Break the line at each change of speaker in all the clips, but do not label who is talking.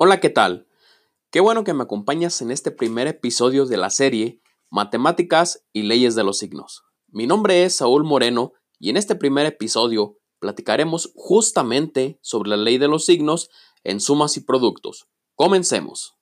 Hola, ¿qué tal? Qué bueno que me acompañas en este primer episodio de la serie Matemáticas y Leyes de los Signos. Mi nombre es Saúl Moreno y en este primer episodio platicaremos justamente sobre la ley de los signos en sumas y productos. Comencemos.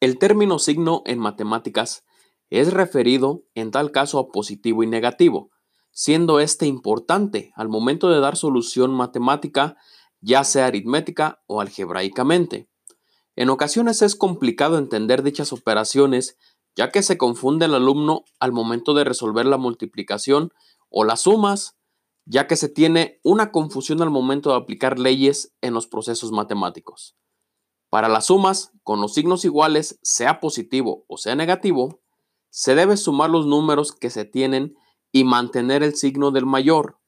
El término signo en matemáticas es referido en tal caso a positivo y negativo, siendo este importante al momento de dar solución matemática, ya sea aritmética o algebraicamente. En ocasiones es complicado entender dichas operaciones, ya que se confunde el alumno al momento de resolver la multiplicación o las sumas, ya que se tiene una confusión al momento de aplicar leyes en los procesos matemáticos. Para las sumas, con los signos iguales, sea positivo o sea negativo, se debe sumar los números que se tienen y mantener el signo del mayor.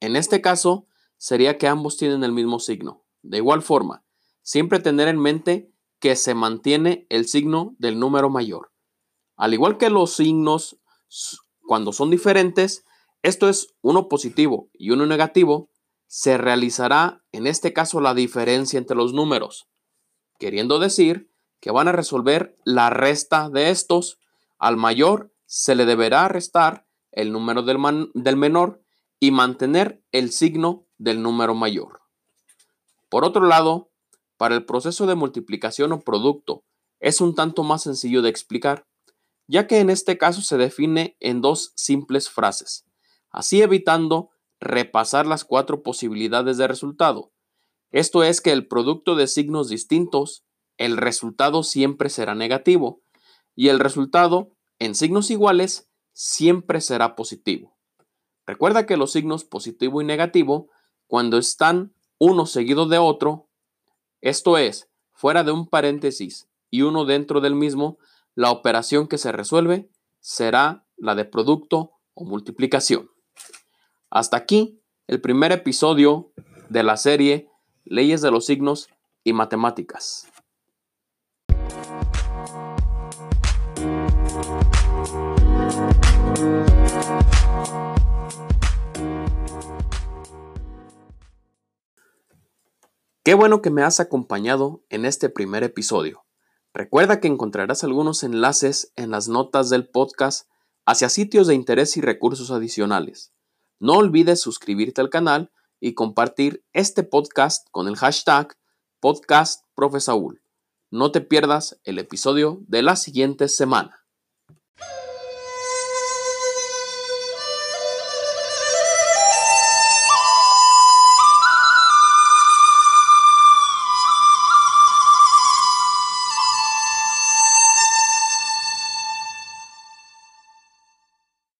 En este caso, sería que ambos tienen el mismo signo. De igual forma, siempre tener en mente que se mantiene el signo del número mayor. Al igual que los signos, cuando son diferentes, esto es uno positivo y uno negativo, se realizará en este caso la diferencia entre los números queriendo decir que van a resolver la resta de estos. Al mayor se le deberá restar el número del, del menor y mantener el signo del número mayor. Por otro lado, para el proceso de multiplicación o producto es un tanto más sencillo de explicar, ya que en este caso se define en dos simples frases, así evitando repasar las cuatro posibilidades de resultado. Esto es que el producto de signos distintos, el resultado siempre será negativo y el resultado en signos iguales siempre será positivo. Recuerda que los signos positivo y negativo, cuando están uno seguido de otro, esto es, fuera de un paréntesis y uno dentro del mismo, la operación que se resuelve será la de producto o multiplicación. Hasta aquí el primer episodio de la serie leyes de los signos y matemáticas. Qué bueno que me has acompañado en este primer episodio. Recuerda que encontrarás algunos enlaces en las notas del podcast hacia sitios de interés y recursos adicionales. No olvides suscribirte al canal y compartir este podcast con el hashtag Podcast No te pierdas el episodio de la siguiente semana.